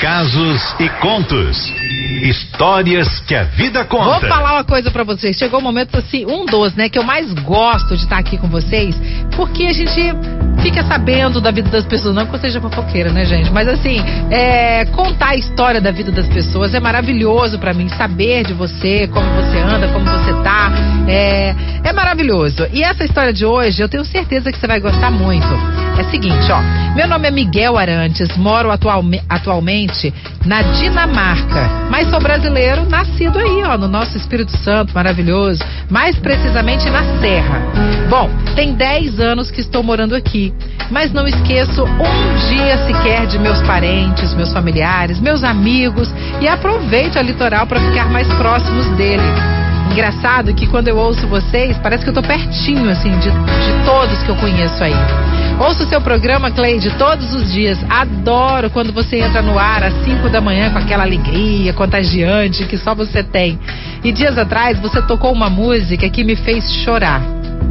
casos e contos. Histórias que a vida conta. Vou falar uma coisa para vocês. Chegou o um momento assim, um dos, né, que eu mais gosto de estar aqui com vocês, porque a gente fica sabendo da vida das pessoas, não que eu seja fofoqueira, né, gente? Mas assim, é, contar a história da vida das pessoas é maravilhoso para mim, saber de você, como você anda, como você tá, é, é maravilhoso. E essa história de hoje, eu tenho certeza que você vai gostar muito. É o seguinte, ó, meu nome é Miguel Arantes, moro atualme, atualmente na Dinamarca, mas sou brasileiro nascido aí, ó, no nosso Espírito Santo maravilhoso, mais precisamente na Serra. Bom, tem 10 anos que estou morando aqui, mas não esqueço um dia sequer de meus parentes, meus familiares, meus amigos e aproveito a litoral para ficar mais próximos dele. Engraçado que quando eu ouço vocês, parece que eu tô pertinho, assim, de, de todos que eu conheço aí. Ouço o seu programa, Cleide, todos os dias. Adoro quando você entra no ar às 5 da manhã com aquela alegria contagiante que só você tem. E dias atrás você tocou uma música que me fez chorar.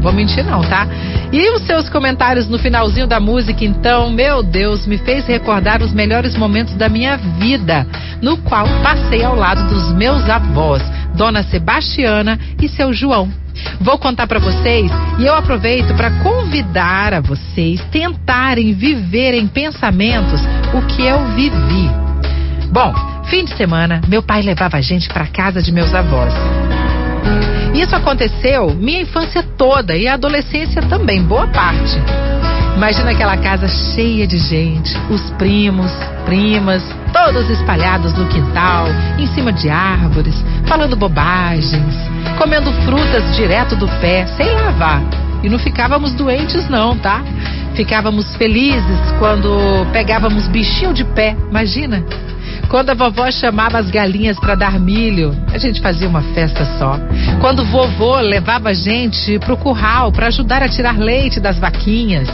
Vou mentir não, tá? E os seus comentários no finalzinho da música, então, meu Deus, me fez recordar os melhores momentos da minha vida, no qual passei ao lado dos meus avós, Dona Sebastiana e seu João. Vou contar para vocês e eu aproveito para convidar a vocês tentarem viver em pensamentos o que eu vivi. Bom, fim de semana, meu pai levava a gente para casa de meus avós. Isso aconteceu minha infância toda e a adolescência também, boa parte. Imagina aquela casa cheia de gente, os primos, primas, todos espalhados no quintal, em cima de árvores, falando bobagens, comendo frutas direto do pé, sem lavar. E não ficávamos doentes, não, tá? Ficávamos felizes quando pegávamos bichinho de pé, imagina? Quando a vovó chamava as galinhas para dar milho, a gente fazia uma festa só. Quando o vovô levava a gente pro curral para ajudar a tirar leite das vaquinhas.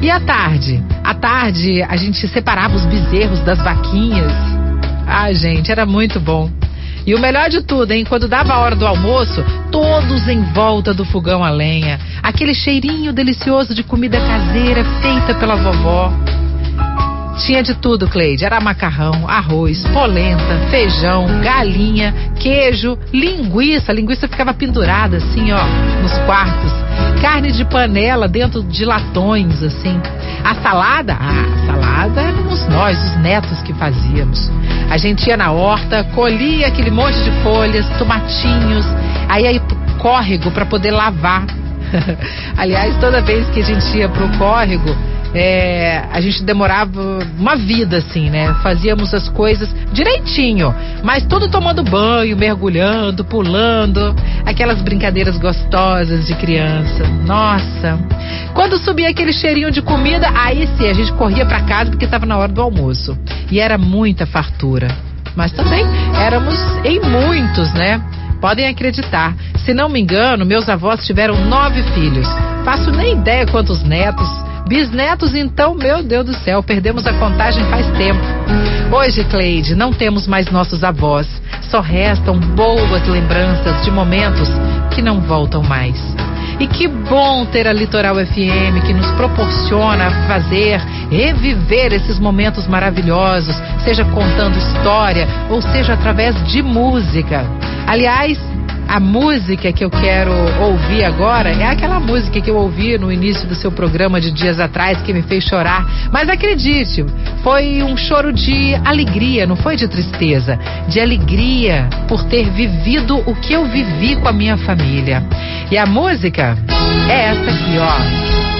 E à tarde? À tarde a gente separava os bezerros das vaquinhas. Ah, gente, era muito bom. E o melhor de tudo, hein? Quando dava a hora do almoço, todos em volta do fogão a lenha. Aquele cheirinho delicioso de comida caseira feita pela vovó. Tinha de tudo, Cleide. Era macarrão, arroz, polenta, feijão, galinha, queijo, linguiça. A linguiça ficava pendurada assim, ó, nos quartos. Carne de panela dentro de latões, assim. A salada? Ah, a salada éramos nós, os netos que fazíamos. A gente ia na horta, colhia aquele monte de folhas, tomatinhos, aí aí córrego para poder lavar. Aliás, toda vez que a gente ia pro córrego, é, a gente demorava uma vida assim, né? Fazíamos as coisas direitinho, mas tudo tomando banho, mergulhando, pulando, aquelas brincadeiras gostosas de criança. Nossa! Quando subia aquele cheirinho de comida, aí sim a gente corria para casa porque estava na hora do almoço. E era muita fartura. Mas também éramos em muitos, né? Podem acreditar. Se não me engano, meus avós tiveram nove filhos. Faço nem ideia quantos netos. Bisnetos, então, meu Deus do céu, perdemos a contagem faz tempo. Hoje, Cleide, não temos mais nossos avós. Só restam boas lembranças de momentos que não voltam mais. E que bom ter a Litoral FM que nos proporciona fazer, reviver esses momentos maravilhosos, seja contando história ou seja através de música. Aliás, a música que eu quero ouvir agora é aquela música que eu ouvi no início do seu programa de dias atrás que me fez chorar. Mas acredite, foi um choro de alegria, não foi de tristeza. De alegria por ter vivido o que eu vivi com a minha família. E a música é essa aqui, ó.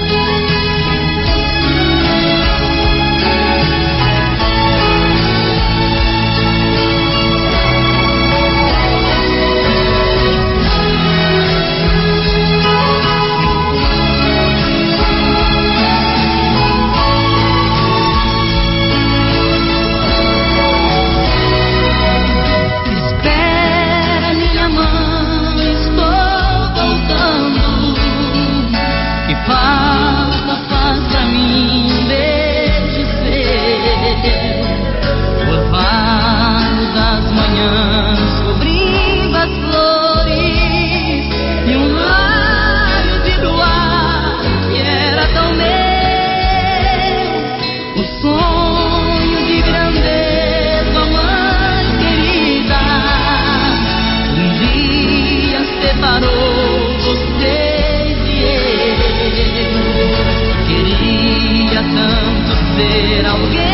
I will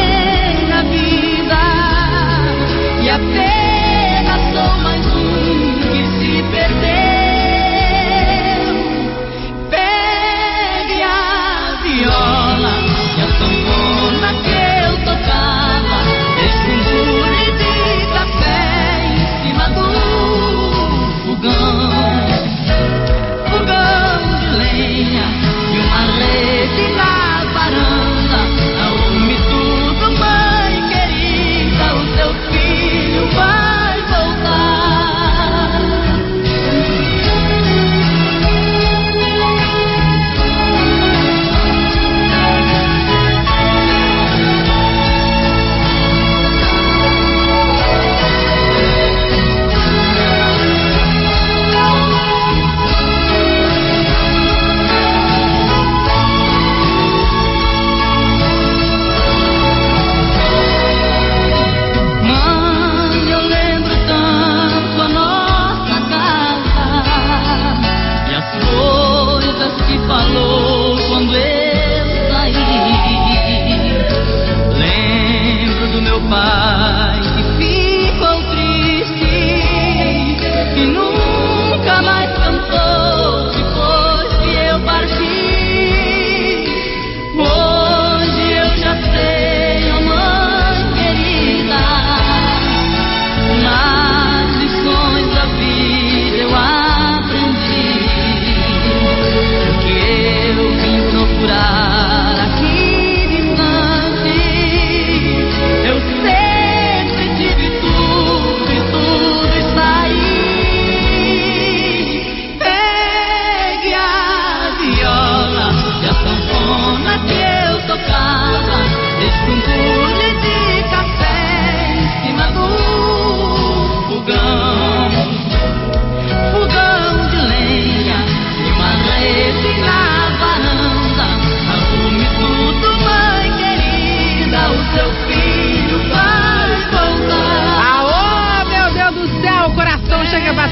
pai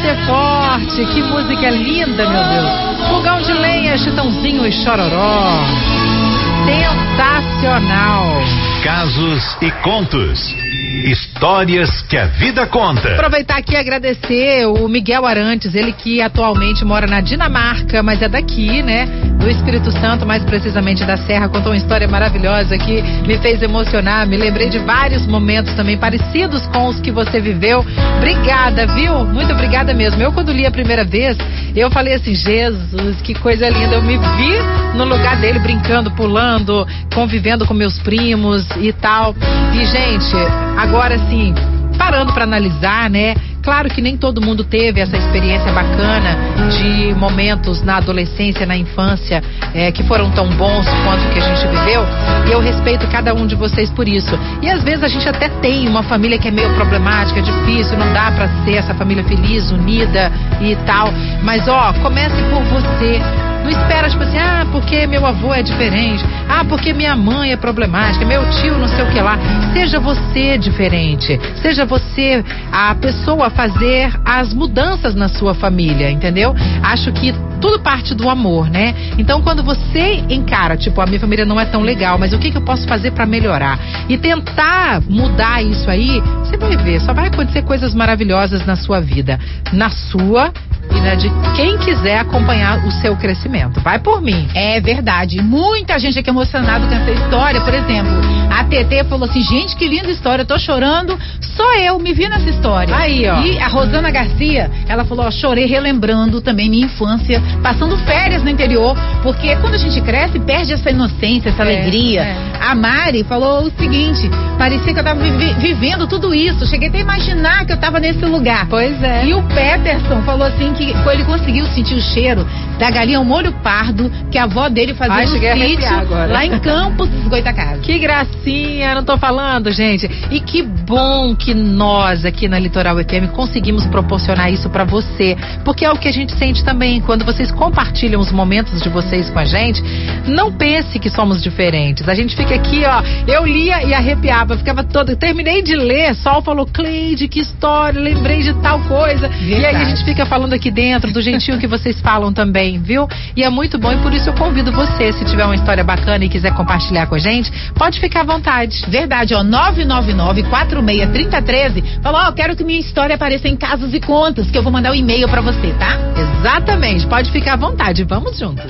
bater forte. Que música linda, meu Deus. Fogão de lenha, chitãozinho e chororó. Sensacional. Casos e contos. Histórias que a vida conta. Aproveitar aqui e agradecer o Miguel Arantes, ele que atualmente mora na Dinamarca, mas é daqui, né? Do Espírito Santo, mais precisamente da Serra, contou uma história maravilhosa que me fez emocionar. Me lembrei de vários momentos também parecidos com os que você viveu. Obrigada, viu? Muito obrigada mesmo. Eu, quando li a primeira vez, eu falei assim: Jesus, que coisa linda. Eu me vi no lugar dele, brincando, pulando, convivendo com meus primos e tal. E, gente, sim, parando para analisar, né? Claro que nem todo mundo teve essa experiência bacana de momentos na adolescência, na infância, é, que foram tão bons quanto que a gente viveu. E eu respeito cada um de vocês por isso. E às vezes a gente até tem uma família que é meio problemática, difícil, não dá para ser essa família feliz, unida e tal. Mas ó, comece por você. Não espera, tipo assim, ah, porque meu avô é diferente, ah, porque minha mãe é problemática, meu tio não sei o que lá. Seja você diferente. Seja você a pessoa a fazer as mudanças na sua família, entendeu? Acho que tudo parte do amor, né? Então, quando você encara, tipo, a minha família não é tão legal, mas o que, que eu posso fazer para melhorar? E tentar mudar isso aí, você vai ver, só vai acontecer coisas maravilhosas na sua vida. Na sua e na de quem quiser acompanhar o seu crescimento. Vai por mim. É verdade. Muita gente aqui emocionada com essa história. Por exemplo, a TT falou assim: gente, que linda história, eu tô chorando. Só eu me vi nessa história. Aí, ó. E a Rosana Garcia, ela falou: ó, chorei relembrando também minha infância, passando férias no interior, porque quando a gente cresce, perde essa inocência, essa É, alegria. é. A Mari falou o seguinte: parecia que eu tava vivi- vivendo tudo isso. Cheguei até a imaginar que eu tava nesse lugar. Pois é. E o Peterson falou assim que ele conseguiu sentir o cheiro da galinha ao molho pardo que a avó dele fazia Ai, no sítio lá em Campos dos Goitacazes. Que gracinha, não tô falando, gente. E que bom que nós aqui na Litoral FM conseguimos proporcionar isso pra você, porque é o que a gente sente também quando vocês compartilham os momentos de vocês com a gente. Não pense que somos diferentes. A gente fica aqui, ó, eu lia e arrepiava, ficava toda, terminei de ler, Sol falou, Cleide, que história, lembrei de tal coisa. E aí a Verdade. gente fica falando aqui dentro do jeitinho que vocês falam também, viu? E é muito bom e por isso eu convido você, se tiver uma história bacana e quiser compartilhar com a gente, pode ficar à vontade. Verdade, ó, 999-463013. Falou, ó, quero que minha história apareça em casos e contas, que eu vou mandar o um e-mail pra você, tá? Exatamente, pode ficar à vontade. Vamos juntos.